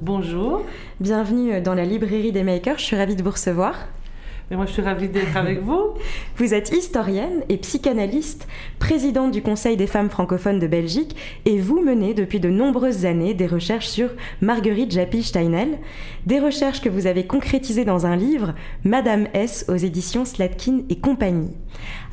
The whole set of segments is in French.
Bonjour. Bienvenue dans la librairie des makers, je suis ravie de vous recevoir. Mais moi, je suis ravie d'être avec vous. Vous êtes historienne et psychanalyste, présidente du Conseil des femmes francophones de Belgique, et vous menez depuis de nombreuses années des recherches sur Marguerite Japy-Steinel, des recherches que vous avez concrétisées dans un livre, Madame S, aux éditions Slatkin et compagnie.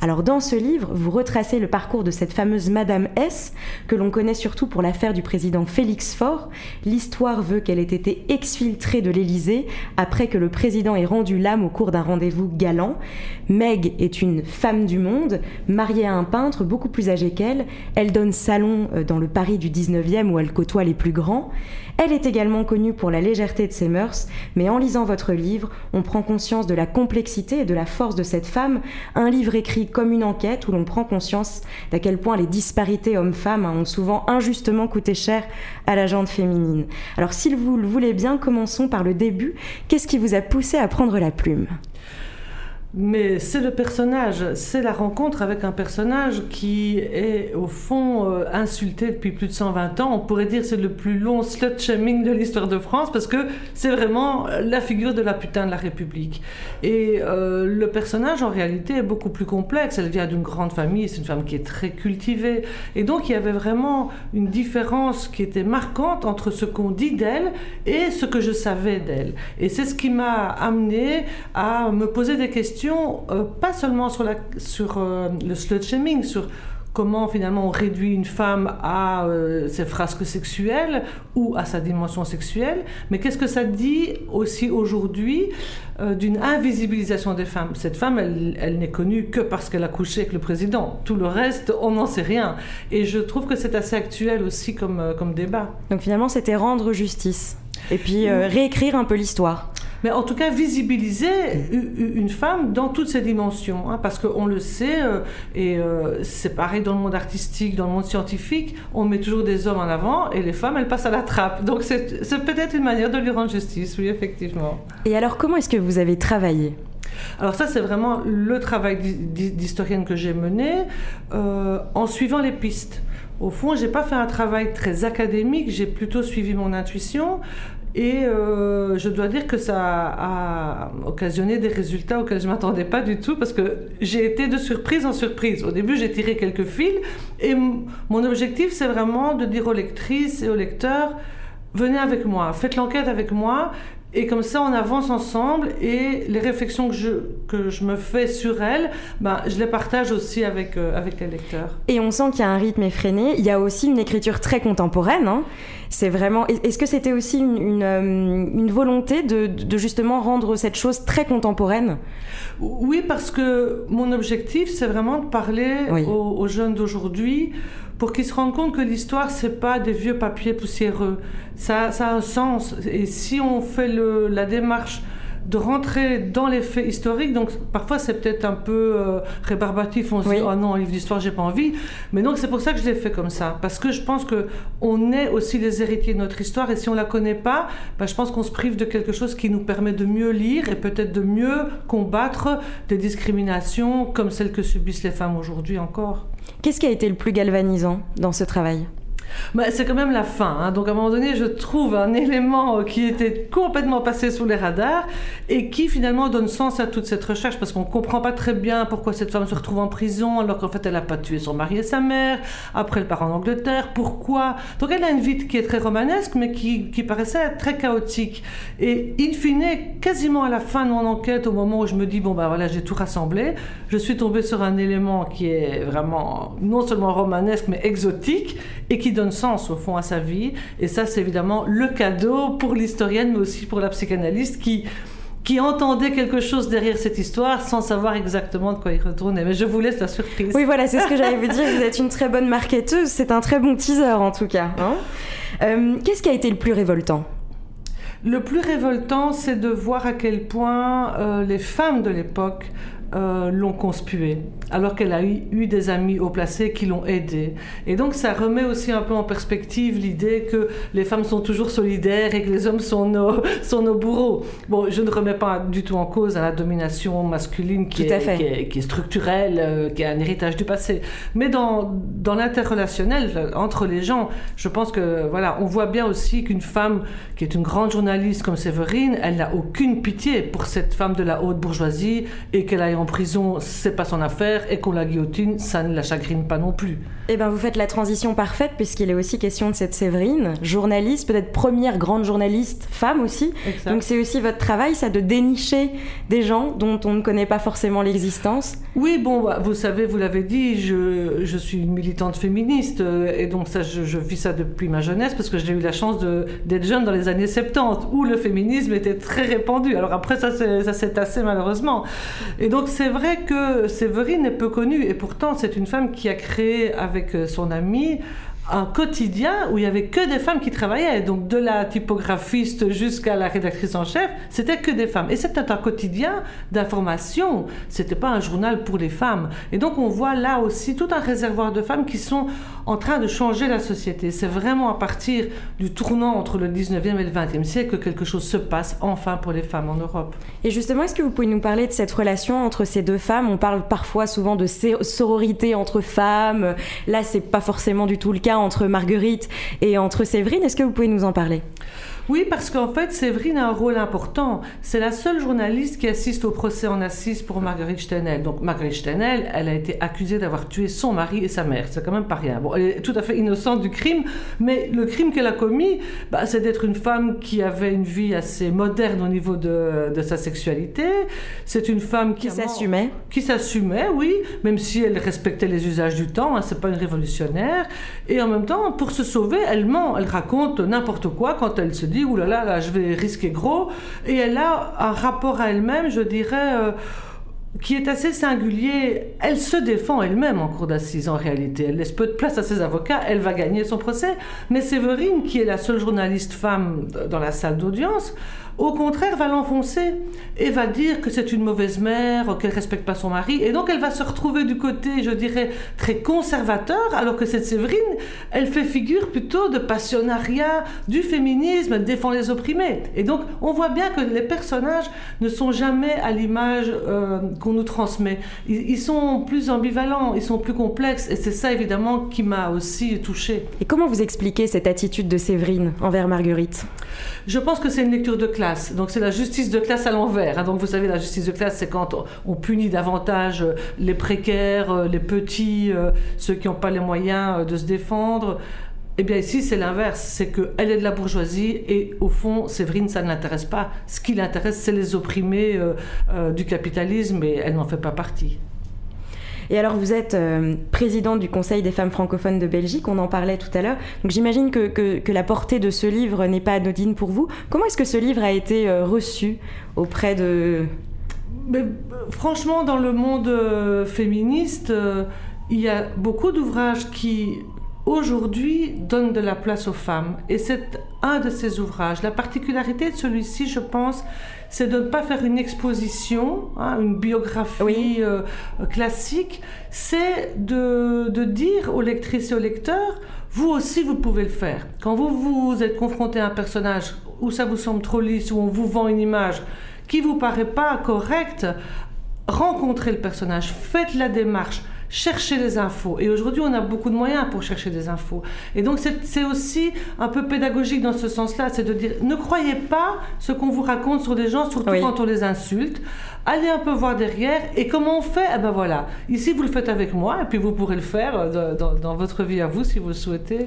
Alors, dans ce livre, vous retracez le parcours de cette fameuse Madame S, que l'on connaît surtout pour l'affaire du président Félix Faure. L'histoire veut qu'elle ait été exfiltrée de l'Élysée après que le président ait rendu l'âme au cours d'un rendez vous galant? Meg est une femme du monde, mariée à un peintre beaucoup plus âgé qu'elle. Elle donne salon euh, dans le Paris du 19e où elle côtoie les plus grands. Elle est également connue pour la légèreté de ses mœurs, mais en lisant votre livre, on prend conscience de la complexité et de la force de cette femme, un livre écrit comme une enquête où l'on prend conscience d'à quel point les disparités hommes-femmes ont souvent injustement coûté cher à la gente féminine. Alors s'il vous le voulez bien, commençons par le début. Qu'est-ce qui vous a poussé à prendre la plume? Mais c'est le personnage, c'est la rencontre avec un personnage qui est au fond euh, insulté depuis plus de 120 ans. On pourrait dire c'est le plus long slut-shaming de l'histoire de France parce que c'est vraiment la figure de la putain de la République. Et euh, le personnage en réalité est beaucoup plus complexe. Elle vient d'une grande famille, c'est une femme qui est très cultivée. Et donc il y avait vraiment une différence qui était marquante entre ce qu'on dit d'elle et ce que je savais d'elle. Et c'est ce qui m'a amené à me poser des questions euh, pas seulement sur, la, sur euh, le slut shaming, sur comment finalement on réduit une femme à euh, ses frasques sexuelles ou à sa dimension sexuelle, mais qu'est-ce que ça dit aussi aujourd'hui d'une invisibilisation des femmes? Cette femme, elle, elle n'est connue que parce qu'elle a couché avec le président. Tout le reste, on n'en sait rien. Et je trouve que c'est assez actuel aussi comme, comme débat. Donc finalement, c'était rendre justice et puis réécrire un peu l'histoire mais en tout cas visibiliser une femme dans toutes ses dimensions, hein, parce qu'on le sait, euh, et euh, c'est pareil dans le monde artistique, dans le monde scientifique, on met toujours des hommes en avant et les femmes, elles passent à la trappe. Donc c'est peut-être une manière de lui rendre justice, oui, effectivement. Et alors, comment est-ce que vous avez travaillé? Alors ça, c'est vraiment le travail d'historienne que j'ai mené euh, en suivant les pistes. Au fond, j'ai pas fait un travail très académique, j'ai plutôt suivi mon intuition. Et euh, je dois dire que ça a occasionné des résultats auxquels je ne m'attendais pas du tout parce que j'ai été de surprise en surprise. Au début, j'ai tiré quelques fils et mon objectif, c'est vraiment de dire aux lectrices et aux lecteurs, venez avec moi, faites l'enquête avec moi et comme ça, on avance ensemble et les réflexions que je, que je me fais sur elle, ben, je les partage aussi avec, euh, avec les lecteurs. Et on sent qu'il y a un rythme effréné. Il y a aussi une écriture très contemporaine. Hein. C'est vraiment. Est-ce que c'était aussi une, une, euh, une volonté de, de, justement rendre cette chose très contemporaine? Oui, parce que mon objectif, c'est vraiment de parler aux, aux jeunes d'aujourd'hui pour qu'ils se rendent compte que l'histoire, c'est pas des vieux papiers poussiéreux. Ça, a un sens. Et si on fait la démarche de rentrer dans les faits historiques. Donc parfois c'est peut-être un peu euh, rébarbatif, on se dit oh non, un livre d'histoire, j'ai pas envie. Mais donc c'est pour ça que je l'ai fait comme ça, parce que je pense que on est aussi les héritiers de notre histoire et si on la connaît pas, ben, je pense qu'on se prive de quelque chose qui nous permet de mieux lire et peut-être de mieux combattre des discriminations comme celles que subissent les femmes aujourd'hui encore. Qu'est-ce qui a été le plus galvanisant dans ce travail? Bah, c'est quand même la fin. Hein. Donc à un moment donné, je trouve un élément qui était complètement passé sous les radars et qui finalement donne sens à toute cette recherche parce qu'on ne comprend pas très bien pourquoi cette femme se retrouve en prison alors qu'en fait elle n'a pas tué son mari et sa mère. Après elle part en Angleterre. Pourquoi? Donc elle a une vie qui est très romanesque mais qui, qui paraissait très chaotique. Et in fine, quasiment à la fin de mon enquête, au moment où je me dis bon bah voilà j'ai tout rassemblé, je suis tombée sur un élément qui est vraiment non seulement romanesque mais exotique et qui donne sens au fond à sa vie. Et ça, c'est évidemment le cadeau pour l'historienne, mais aussi pour la psychanalyste qui qui entendait quelque chose derrière cette histoire sans savoir exactement de quoi il retournait. Mais je vous laisse la surprise. Oui, voilà, c'est ce que j'allais vous dire. Vous êtes une très bonne marketeuse. C'est un très bon teaser, en tout cas. Hein. Euh, qu'est-ce qui a été le plus révoltant? Le plus révoltant, c'est de voir à quel point euh, les femmes de l'époque euh, l'ont conspuée, alors qu'elle a eu, des amis haut placés qui l'ont aidée. Et donc ça remet aussi un peu en perspective l'idée que les femmes sont toujours solidaires et que les hommes sont nos, sont nos bourreaux. Bon, je ne remets pas du tout en cause la domination masculine qui, est, qui, est, structurelle, euh, qui est un héritage du passé. Mais dans, dans l'interrelationnel entre les gens, je pense que voilà, on voit bien aussi qu'une femme qui est une grande journaliste comme Séverine, elle n'a aucune pitié pour cette femme de la haute bourgeoisie et qu'elle a en prison, c'est pas son affaire, et qu'on la guillotine, ça ne la chagrine pas non plus. Eh bien, vous faites la transition parfaite, puisqu'il est aussi question de cette Séverine, journaliste, peut-être première grande journaliste femme aussi. Donc, c'est aussi votre travail, ça, de dénicher des gens dont on ne connaît pas forcément l'existence. Oui, bon, bah, vous savez, vous l'avez dit, je, je, suis une militante féministe, euh, et donc ça, je, je, vis ça depuis ma jeunesse, parce que j'ai eu la chance d'être jeune dans les années 70, où le féminisme était très répandu. Alors après, ça s'est tassé malheureusement. Et donc, c'est vrai que Séverine est peu connue, et pourtant, c'est une femme qui a créé avec euh, son amie un quotidien où il y avait que des femmes qui travaillaient. Donc de la typographiste jusqu'à la rédactrice en chef, c'était que des femmes. Et c'était un quotidien d'information. C'était pas un journal pour les femmes. Et donc on voit là aussi tout un réservoir de femmes qui sont en train de changer la société. C'est vraiment à partir du tournant entre le 19e et le 20e siècle que quelque chose se passe enfin pour les femmes en Europe. Et justement, est-ce que vous pouvez nous parler de cette relation entre ces deux femmes? On parle parfois souvent de sororité entre femmes. Là, c'est pas forcément du tout le cas entre Marguerite et entre Séverine. Est-ce que vous pouvez nous en parler? Oui, parce qu'en fait, Séverine a un rôle important. C'est la seule journaliste qui assiste au procès en assise pour Marguerite Stenel. Donc, Marguerite Stenel, elle a été accusée d'avoir tué son mari et sa mère. C'est quand même pas rien. Bon, elle est tout à fait innocente du crime, mais le crime qu'elle a commis, bah, c'est d'être une femme qui avait une vie assez moderne au niveau de, de sa sexualité. C'est une femme qui, s'assumait. Qui s'assumait, oui, même si elle respectait les usages du temps. Hein, c'est pas une révolutionnaire. Et en même temps, pour se sauver, elle ment. Elle raconte n'importe quoi quand elle se dit dit, là, là, je vais risquer gros. Et elle a un rapport à elle-même, je dirais, euh, qui est assez singulier. Elle se défend elle-même en cour d'assises, en réalité. Elle laisse peu de place à ses avocats, elle va gagner son procès. Mais Séverine, qui est la seule journaliste femme dans la salle d'audience, au contraire, va l'enfoncer et va dire que c'est une mauvaise mère, qu'elle respecte pas son mari. Et donc, elle va se retrouver du côté, je dirais, très conservateur, alors que cette Séverine, elle fait figure plutôt de passionnariat, du féminisme, défend les opprimés. Et donc, on voit bien que les personnages ne sont jamais à l'image euh, qu'on nous transmet. Ils, ils, sont plus ambivalents, ils sont plus complexes. Et c'est ça, évidemment, qui m'a aussi touchée. Et comment vous expliquez cette attitude de Séverine envers Marguerite? Je pense que c'est une lecture de classe donc c'est la justice de classe à l'envers. Hein. Donc vous savez, la justice de classe, c'est quand on punit davantage euh, les précaires, euh, les petits, euh, ceux qui n'ont pas les moyens de se défendre. Eh bien ici, c'est l'inverse. C'est qu'elle est de la bourgeoisie et au fond, Séverine, ça ne l'intéresse pas. Ce qui l'intéresse, c'est les opprimés du capitalisme et elle n'en fait pas partie. Et alors, vous êtes euh, présidente du Conseil des femmes francophones de Belgique, on en parlait tout à l'heure. Donc, j'imagine que, que, la portée de ce livre n'est pas anodine pour vous. Comment est-ce que ce livre a été euh, reçu auprès de... Mais, franchement, dans le monde euh, féministe, il y a beaucoup d'ouvrages qui aujourd'hui donne de la place aux femmes. Et c'est un de ces ouvrages. La particularité de celui-ci, je pense, c'est de ne pas faire une exposition, hein, une biographie euh, classique, c'est de, de, dire aux lectrices et aux lecteurs, vous aussi, vous pouvez le faire. Quand vous vous êtes confronté à un personnage où ça vous semble trop lisse, où on vous vend une image qui vous paraît pas correcte, rencontrez le personnage, faites la démarche, chercher les infos. Et aujourd'hui, on a beaucoup de moyens pour chercher des infos. Et donc, c'est aussi un peu pédagogique dans ce sens-là, c'est de dire, ne croyez pas ce qu'on vous raconte sur des gens, surtout quand on les insulte. Allez un peu voir derrière. Et comment on fait? Eh ben voilà, ici, vous le faites avec moi, et puis vous pourrez le faire euh, dans, dans votre vie à vous, si vous le souhaitez.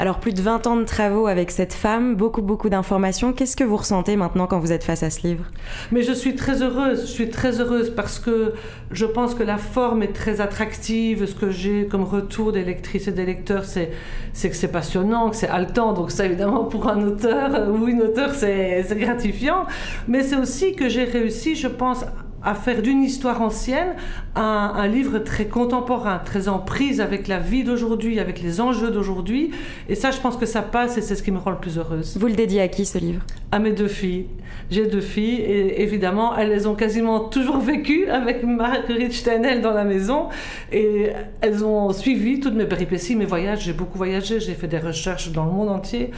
Alors plus de 20 ans de travaux avec cette femme, beaucoup beaucoup d'informations. Qu'est-ce que vous ressentez maintenant quand vous êtes face à ce livre? Mais je suis très heureuse, je suis très heureuse parce que je pense que la forme est très attractive. Ce que j'ai comme retour des lectrices et des lecteurs, c'est, que c'est passionnant, que c'est haletant. Donc ça évidemment pour un auteur ou une auteure, c'est gratifiant. Mais c'est aussi que j'ai réussi, je pense, à faire d'une histoire ancienne un, un, livre très contemporain, très en prise avec la vie d'aujourd'hui, avec les enjeux d'aujourd'hui. Et ça, je pense que ça passe et c'est ce qui me rend le plus heureuse. Vous le dédiez à qui ce livre? À mes deux filles. J'ai deux filles et évidemment, elles ont quasiment toujours vécu avec Marguerite Steinel dans la maison et elles ont suivi toutes mes péripéties, mes voyages. J'ai beaucoup voyagé, j'ai fait des recherches dans le monde entier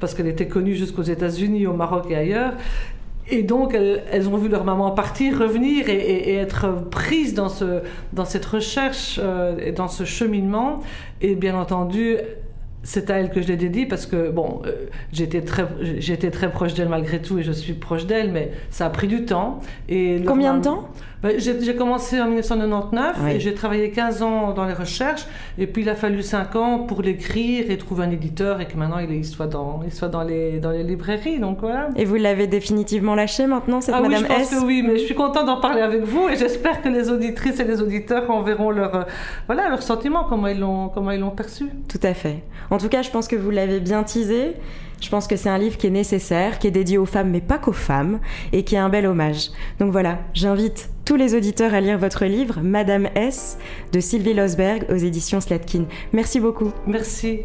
parce qu'elle était connue jusqu'aux États-Unis, au Maroc et ailleurs. Et donc, elles, elles, ont vu leur maman partir, revenir et, et, et être prises dans, ce, dans cette recherche euh, et dans ce cheminement. Et bien entendu, c'est à elle que je l'ai dédié parce que, bon, euh, j'étais très, j'étais très proche d'elle malgré tout et je suis proche d'elle, mais ça a pris du temps. Et Combien de temps? Ben, j'ai commencé en 1999 oui. et j'ai travaillé 15 ans dans les recherches. Et puis il a fallu 5 ans pour l'écrire et trouver un éditeur et que maintenant il, soit, dans, il soit dans, les, dans les librairies. Donc voilà. Et vous l'avez définitivement lâché maintenant, cette ah, Madame oui, je pense S que oui, mais je suis contente d'en parler avec vous et j'espère que les auditrices et les auditeurs en verront leur, voilà, leurs sentiments, comment ils l'ont perçu. Tout à fait. En tout cas, je pense que vous l'avez bien teasé. Je pense que c'est un livre qui est nécessaire, qui est dédié aux femmes, mais pas qu'aux femmes, et qui est un bel hommage. Donc voilà, j'invite tous les auditeurs à lire votre livre, Madame S, de Sylvie Losberg, aux éditions Slatkin. Merci beaucoup. Merci.